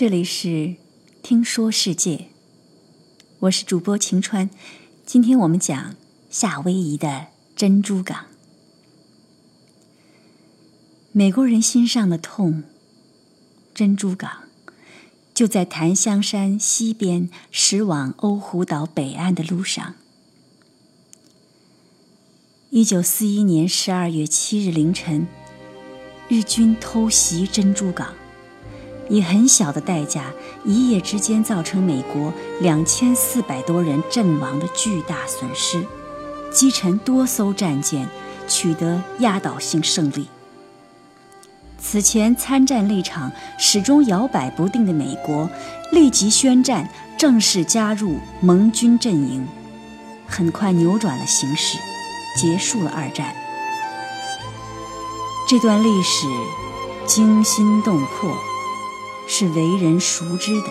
这里是听说世界，我是主播晴川。今天我们讲夏威夷的珍珠港。美国人心上的痛，珍珠港就在檀香山西边驶往欧胡岛北岸的路上。一九四一年十二月七日凌晨，日军偷袭珍珠港。以很小的代价，一夜之间造成美国两千四百多人阵亡的巨大损失，击沉多艘战舰，取得压倒性胜利。此前参战立场始终摇摆不定的美国，立即宣战，正式加入盟军阵营，很快扭转了形势，结束了二战。这段历史惊心动魄。是为人熟知的。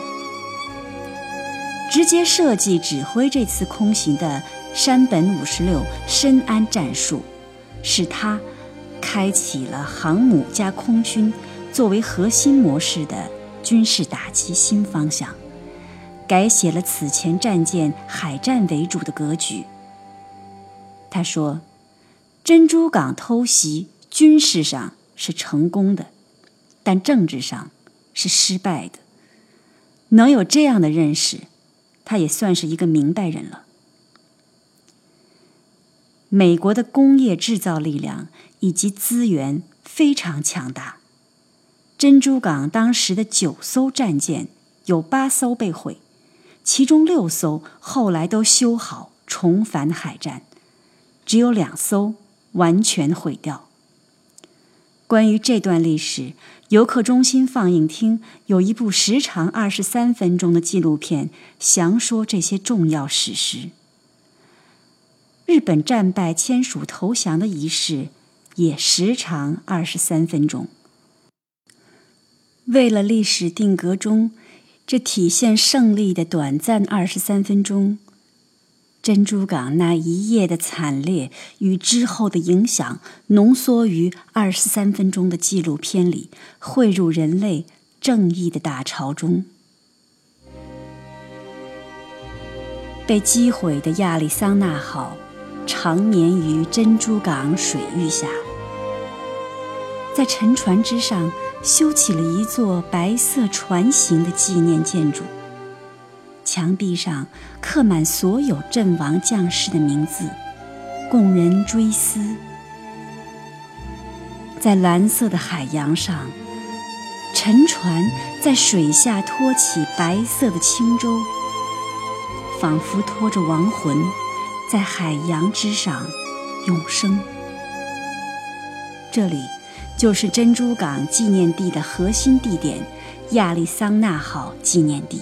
直接设计指挥这次空袭的山本五十六深谙战术，是他开启了航母加空军作为核心模式的军事打击新方向，改写了此前战舰海战为主的格局。他说：“珍珠港偷袭军事上是成功的，但政治上……”是失败的，能有这样的认识，他也算是一个明白人了。美国的工业制造力量以及资源非常强大，珍珠港当时的九艘战舰有八艘被毁，其中六艘后来都修好重返海战，只有两艘完全毁掉。关于这段历史，游客中心放映厅有一部时长二十三分钟的纪录片，详说这些重要史实。日本战败签署投降的仪式也时长二十三分钟。为了历史定格中这体现胜利的短暂二十三分钟。珍珠港那一夜的惨烈与之后的影响，浓缩于二十三分钟的纪录片里，汇入人类正义的大潮中。被击毁的亚利桑那号，长眠于珍珠港水域下，在沉船之上修起了一座白色船形的纪念建筑。墙壁上刻满所有阵亡将士的名字，供人追思。在蓝色的海洋上，沉船在水下托起白色的轻舟，仿佛拖着亡魂，在海洋之上永生。这里就是珍珠港纪念地的核心地点——亚利桑那号纪念地。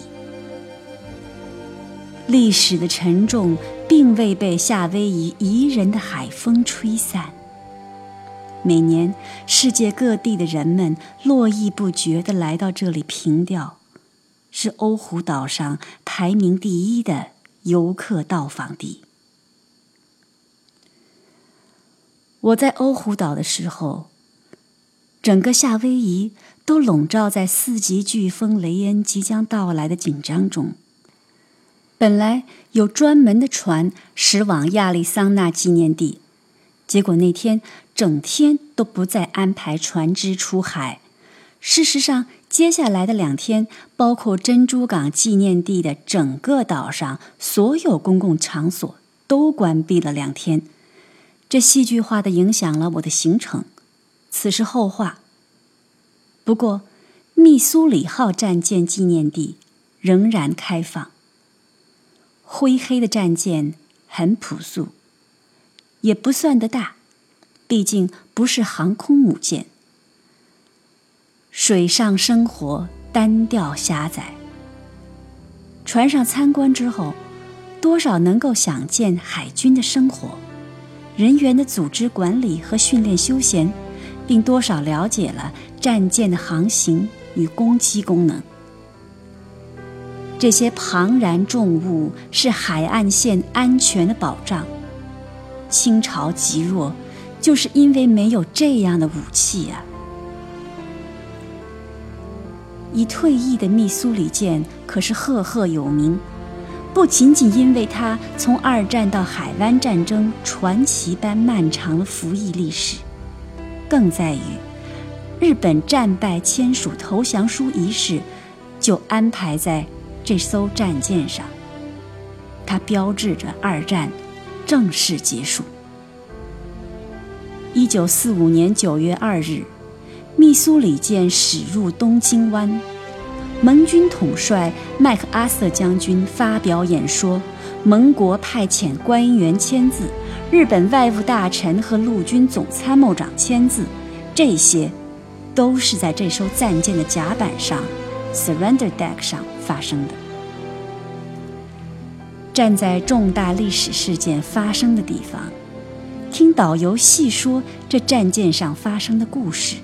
历史的沉重并未被夏威夷宜人的海风吹散。每年，世界各地的人们络绎不绝地来到这里凭吊，是欧胡岛上排名第一的游客到访地。我在欧胡岛的时候，整个夏威夷都笼罩在四级飓风雷恩即将到来的紧张中。本来有专门的船驶往亚利桑那纪念地，结果那天整天都不再安排船只出海。事实上，接下来的两天，包括珍珠港纪念地的整个岛上所有公共场所都关闭了两天。这戏剧化的影响了我的行程。此事后话。不过，密苏里号战舰纪念地仍然开放。灰黑的战舰很朴素，也不算得大，毕竟不是航空母舰。水上生活单调狭窄。船上参观之后，多少能够想见海军的生活，人员的组织管理和训练休闲，并多少了解了战舰的航行与攻击功能。这些庞然重物是海岸线安全的保障。清朝极弱，就是因为没有这样的武器呀。已退役的密苏里舰可是赫赫有名，不仅仅因为它从二战到海湾战争传奇般漫长的服役历史，更在于日本战败签署投降书仪式就安排在这艘战舰上，它标志着二战正式结束。一九四五年九月二日。密苏里舰驶入东京湾，盟军统帅麦克阿瑟将军发表演说，盟国派遣官员签字，日本外务大臣和陆军总参谋长签字，这些，都是在这艘战舰的甲板上 （surrender deck） 上发生的。站在重大历史事件发生的地方，听导游细说这战舰上发生的故事。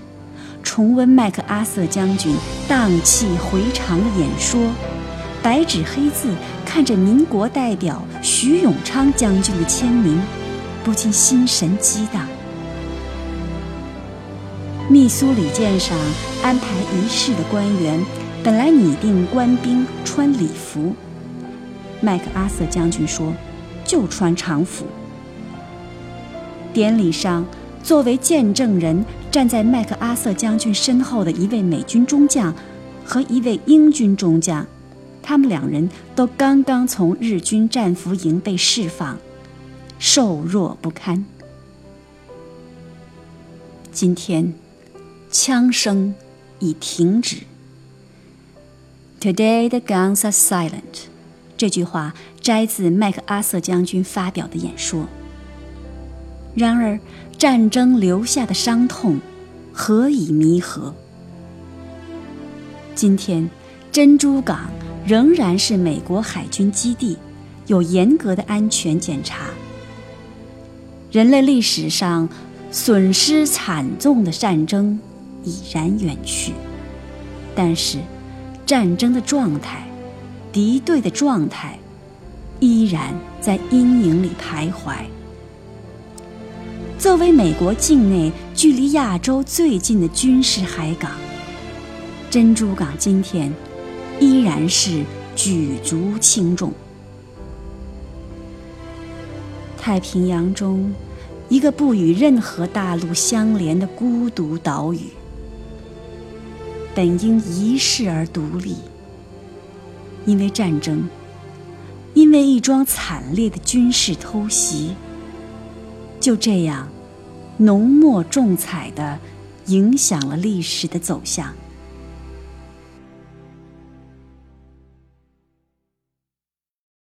重温麦克阿瑟将军荡气回肠的演说，白纸黑字看着民国代表徐永昌将军的签名，不禁心神激荡。密苏里舰上安排仪式的官员本来拟定官兵穿礼服，麦克阿瑟将军说：“就穿常服。”典礼上。作为见证人，站在麦克阿瑟将军身后的一位美军中将和一位英军中将，他们两人都刚刚从日军战俘营被释放，瘦弱不堪。今天，枪声已停止。Today the guns are silent。这句话摘自麦克阿瑟将军发表的演说。然而。战争留下的伤痛，何以弥合？今天，珍珠港仍然是美国海军基地，有严格的安全检查。人类历史上损失惨重的战争已然远去，但是，战争的状态、敌对的状态，依然在阴影里徘徊。作为美国境内距离亚洲最近的军事海港，珍珠港今天依然是举足轻重。太平洋中，一个不与任何大陆相连的孤独岛屿，本应一世而独立，因为战争，因为一桩惨烈的军事偷袭。就这样，浓墨重彩地影响了历史的走向。